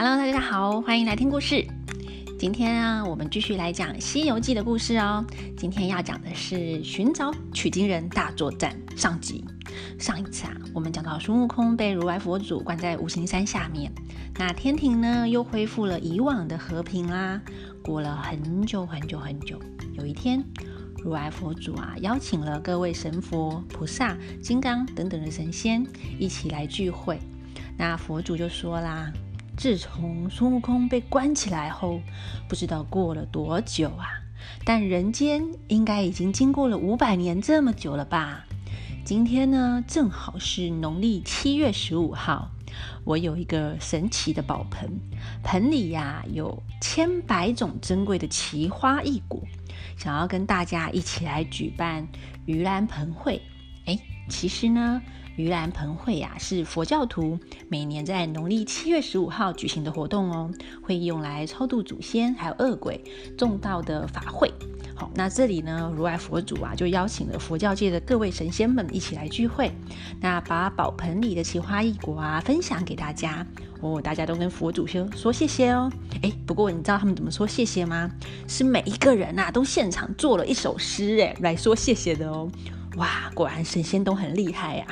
Hello，大家好，欢迎来听故事。今天啊，我们继续来讲《西游记》的故事哦。今天要讲的是寻找取经人大作战上集。上一次啊，我们讲到孙悟空被如来佛祖关在五行山下面，那天庭呢又恢复了以往的和平啦。过了很久很久很久，有一天，如来佛祖啊邀请了各位神佛、菩萨、金刚等等的神仙一起来聚会。那佛祖就说啦：“自从孙悟空被关起来后，不知道过了多久啊，但人间应该已经经过了五百年这么久了吧？今天呢，正好是农历七月十五号，我有一个神奇的宝盆，盆里呀有千百种珍贵的奇花异果，想要跟大家一起来举办盂兰盆会。哎，其实呢。”盂兰盆会呀，是佛教徒每年在农历七月十五号举行的活动哦，会用来超度祖先还有恶鬼重道的法会。好，那这里呢，如来佛祖啊，就邀请了佛教界的各位神仙们一起来聚会，那把宝盆里的奇花异果啊分享给大家哦，大家都跟佛祖说说谢谢哦。哎，不过你知道他们怎么说谢谢吗？是每一个人呐都现场做了一首诗哎来说谢谢的哦。哇，果然神仙都很厉害呀。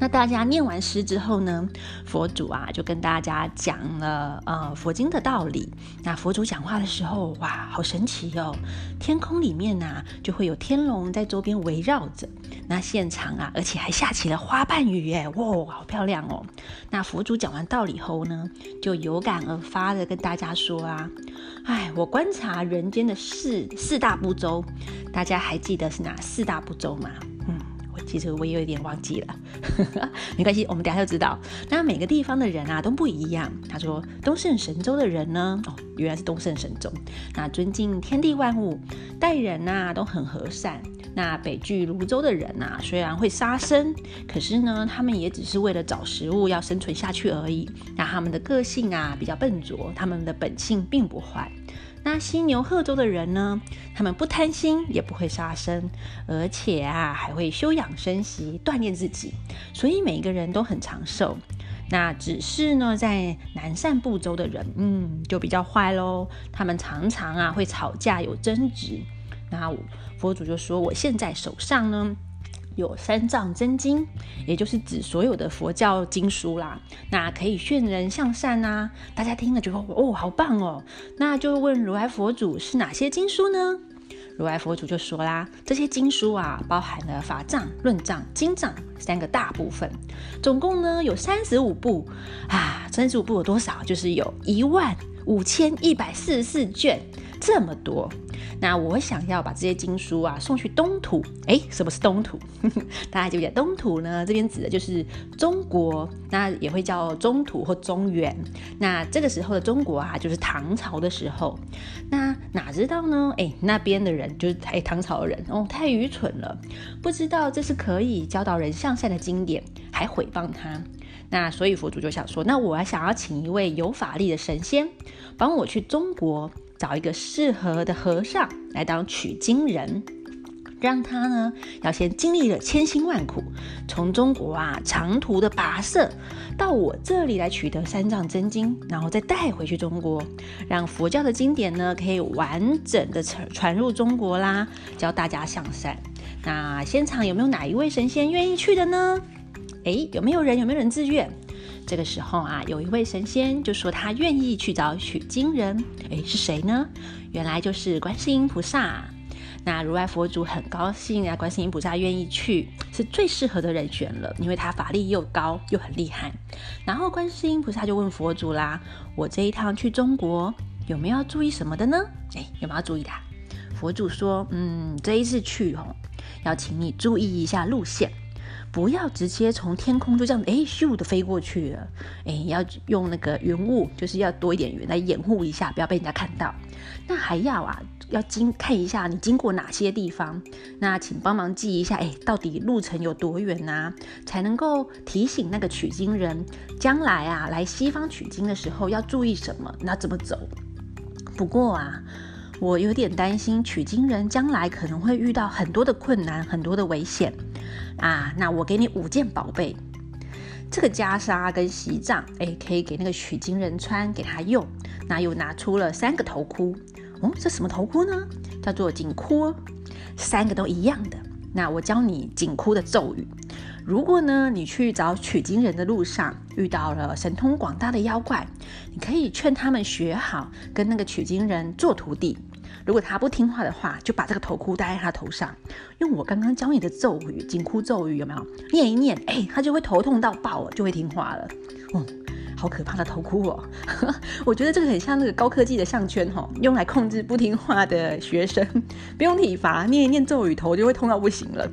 那大家念完诗之后呢，佛祖啊就跟大家讲了呃佛经的道理。那佛祖讲话的时候，哇，好神奇哦！天空里面呢就会有天龙在周边围绕着。那现场啊，而且还下起了花瓣雨，哎，哇，好漂亮哦！那佛祖讲完道理后呢，就有感而发的跟大家说啊，哎，我观察人间的四四大步骤，大家还记得是哪四大步骤吗？嗯其实我也有点忘记了，没关系，我们等下就知道。那每个地方的人啊都不一样。他说东胜神州的人呢，哦，原来是东胜神州，那尊敬天地万物，待人呐都很和善。那北距泸州的人呐，虽然会杀生，可是呢，他们也只是为了找食物要生存下去而已。那他们的个性啊比较笨拙，他们的本性并不坏。那犀牛贺州的人呢？他们不贪心，也不会杀生，而且啊，还会休养生息，锻炼自己，所以每一个人都很长寿。那只是呢，在南赡部洲的人，嗯，就比较坏喽。他们常常啊会吵架，有争执。那佛祖就说：“我现在手上呢。”有三藏真经，也就是指所有的佛教经书啦。那可以劝人向善呐，大家听了就说哦，好棒哦。那就问如来佛祖是哪些经书呢？如来佛祖就说啦，这些经书啊，包含了法藏、论藏、经藏三个大部分，总共呢有三十五部啊。三十五部有多少？就是有一万五千一百四十四卷，这么多。那我想要把这些经书啊送去东土，哎，什么是东土？大家记不记得东土呢？这边指的就是中国，那也会叫中土或中原。那这个时候的中国啊，就是唐朝的时候。那哪知道呢？哎，那边的人就是哎唐朝人哦，太愚蠢了，不知道这是可以教导人向善的经典，还毁谤他。那所以佛祖就想说，那我还想要请一位有法力的神仙，帮我去中国。找一个适合的和尚来当取经人，让他呢要先经历了千辛万苦，从中国啊长途的跋涉到我这里来取得三藏真经，然后再带回去中国，让佛教的经典呢可以完整的传传入中国啦，教大家向善。那现场有没有哪一位神仙愿意去的呢？诶，有没有人？有没有人自愿？这个时候啊，有一位神仙就说他愿意去找取经人。诶，是谁呢？原来就是观世音菩萨。那如来佛祖很高兴啊，观世音菩萨愿意去，是最适合的人选了，因为他法力又高又很厉害。然后观世音菩萨就问佛祖啦：“我这一趟去中国有没有要注意什么的呢？”诶，有没有要注意的？佛祖说：“嗯，这一次去哦，要请你注意一下路线。”不要直接从天空就这样哎咻的飞过去了，哎，要用那个云雾，就是要多一点云来掩护一下，不要被人家看到。那还要啊，要经看一下你经过哪些地方。那请帮忙记一下，哎，到底路程有多远呐？才能够提醒那个取经人，将来啊来西方取经的时候要注意什么，那怎么走？不过啊，我有点担心取经人将来可能会遇到很多的困难，很多的危险。啊，那我给你五件宝贝。这个袈裟跟席帐，哎，可以给那个取经人穿，给他用。那又拿出了三个头箍，哦，这什么头箍呢？叫做紧箍，三个都一样的。那我教你紧箍的咒语。如果呢，你去找取经人的路上遇到了神通广大的妖怪，你可以劝他们学好，跟那个取经人做徒弟。如果他不听话的话，就把这个头箍戴在他头上，用我刚刚教你的咒语紧箍咒语有没有？念一念，哎，他就会头痛到爆，就会听话了。哦，好可怕的头箍哦！我觉得这个很像那个高科技的项圈哦，用来控制不听话的学生，不用体罚，念一念咒语，头就会痛到不行了。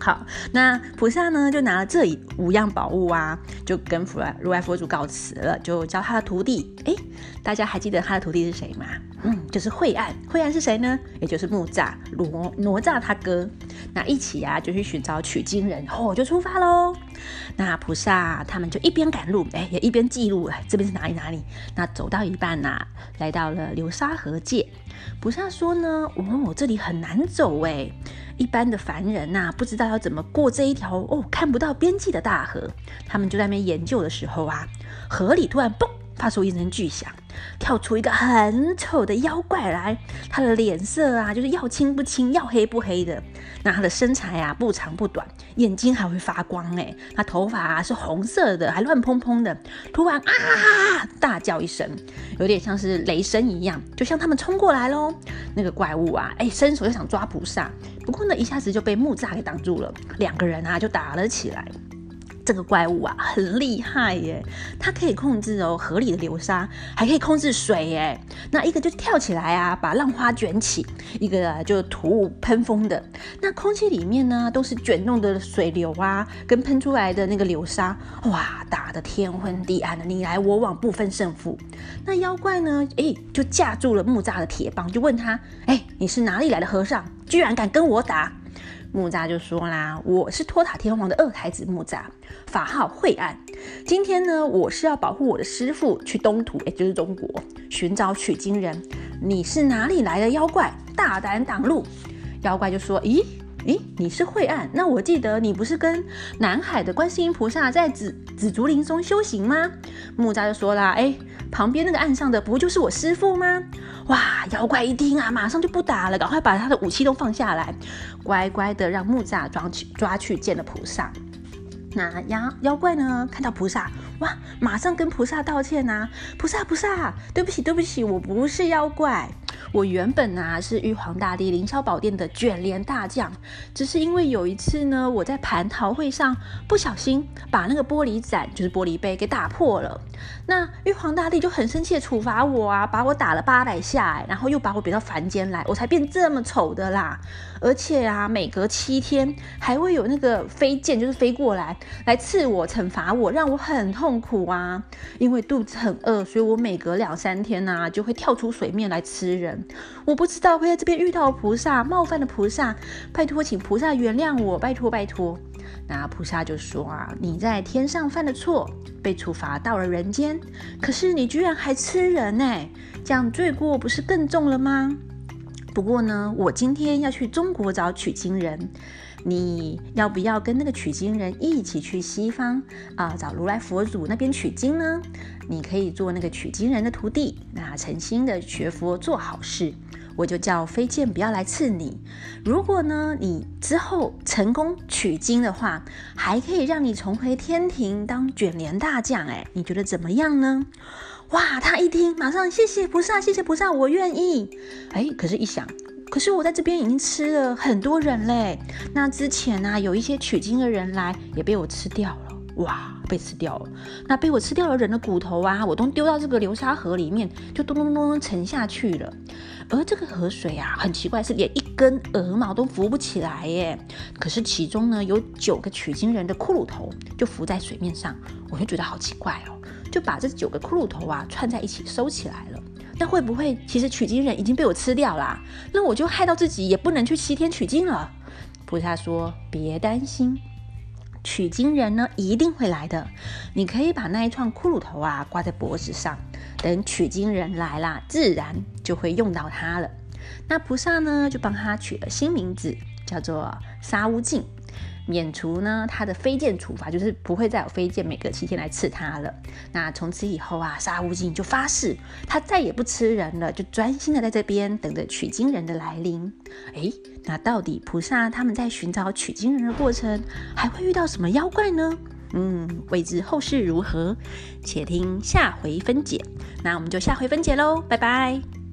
好，那菩萨呢就拿了这五样宝物啊，就跟如来如来佛祖告辞了，就教他的徒弟。哎，大家还记得他的徒弟是谁吗？嗯，就是惠岸。惠岸是谁呢？也就是木吒罗哪吒他哥。那一起啊，就去寻找取经人，哦，就出发喽。那菩萨他们就一边赶路，哎，也一边记录，哎，这边是哪里哪里？那走到一半呐，来到了流沙河界。菩萨说呢，哦，这里很难走，哎。一般的凡人呐，不知道要怎么过这一条哦看不到边际的大河。他们就在那边研究的时候啊，河里突然嘣发出一声巨响，跳出一个很丑的妖怪来。他的脸色啊，就是要青不青，要黑不黑的。那他的身材啊，不长不短，眼睛还会发光哎。他头发啊是红色的，还乱蓬蓬的。突然啊，大叫一声，有点像是雷声一样，就像他们冲过来喽。那个怪物啊，哎，伸手就想抓菩萨。不过呢，一下子就被木栅给挡住了，两个人啊就打了起来。这个怪物啊很厉害耶，它可以控制哦河里的流沙，还可以控制水耶。那一个就跳起来啊，把浪花卷起；一个啊就吐雾喷风的。那空气里面呢都是卷动的水流啊，跟喷出来的那个流沙，哇，打得天昏地暗的，你来我往不分胜负。那妖怪呢，哎，就架住了木栅的铁棒，就问他，哎，你是哪里来的和尚？居然敢跟我打？木吒就说啦：“我是托塔天王的二太子木吒，法号惠岸。今天呢，我是要保护我的师父去东土，也就是中国，寻找取经人。你是哪里来的妖怪？大胆挡路！”妖怪就说：“咦咦，你是惠岸？那我记得你不是跟南海的观世音菩萨在紫紫竹林中修行吗？”木吒就说啦：“哎，旁边那个岸上的不就是我师父吗？”哇！妖怪一听啊，马上就不打了，赶快把他的武器都放下来，乖乖的让木吒抓去抓去见了菩萨。那妖妖怪呢，看到菩萨，哇，马上跟菩萨道歉呐！菩萨菩萨，对不起对不起，我不是妖怪。我原本啊是玉皇大帝凌霄宝殿的卷帘大将，只是因为有一次呢，我在蟠桃会上不小心把那个玻璃盏，就是玻璃杯给打破了。那玉皇大帝就很生气的处罚我啊，把我打了八百下，然后又把我贬到凡间来，我才变这么丑的啦。而且啊，每隔七天还会有那个飞剑，就是飞过来来刺我，惩罚我，让我很痛痛苦啊。因为肚子很饿，所以我每隔两三天呐就会跳出水面来吃人。我不知道会在这边遇到菩萨，冒犯了菩萨，拜托，请菩萨原谅我，拜托拜托。那菩萨就说啊，你在天上犯了错，被处罚到了人间，可是你居然还吃人呢，这样罪过不是更重了吗？不过呢，我今天要去中国找取经人，你要不要跟那个取经人一起去西方啊，找如来佛祖那边取经呢？你可以做那个取经人的徒弟，那诚心的学佛做好事，我就叫飞剑不要来刺你。如果呢，你之后成功取经的话，还可以让你重回天庭当卷帘大将。哎，你觉得怎么样呢？哇，他一听，马上谢谢菩萨，谢谢菩萨，我愿意。哎，可是，一想，可是我在这边已经吃了很多人嘞。那之前呢，有一些取经的人来，也被我吃掉了。哇，被吃掉了！那被我吃掉了人的骨头啊，我都丢到这个流沙河里面，就咚咚咚咚沉下去了。而这个河水啊，很奇怪，是连一根鹅毛都浮不起来耶。可是其中呢，有九个取经人的骷髅头就浮在水面上，我就觉得好奇怪哦，就把这九个骷髅头啊串在一起收起来了。那会不会其实取经人已经被我吃掉啦？那我就害到自己，也不能去西天取经了。菩萨说：别担心。取经人呢一定会来的，你可以把那一串骷髅头啊挂在脖子上，等取经人来啦，自然就会用到它了。那菩萨呢就帮他取了新名字，叫做沙悟净。免除呢他的飞剑处罚，就是不会再有飞剑每隔七天来刺他了。那从此以后啊，沙悟净就发誓，他再也不吃人了，就专心的在这边等着取经人的来临。诶，那到底菩萨他们在寻找取经人的过程，还会遇到什么妖怪呢？嗯，未知后事如何，且听下回分解。那我们就下回分解喽，拜拜。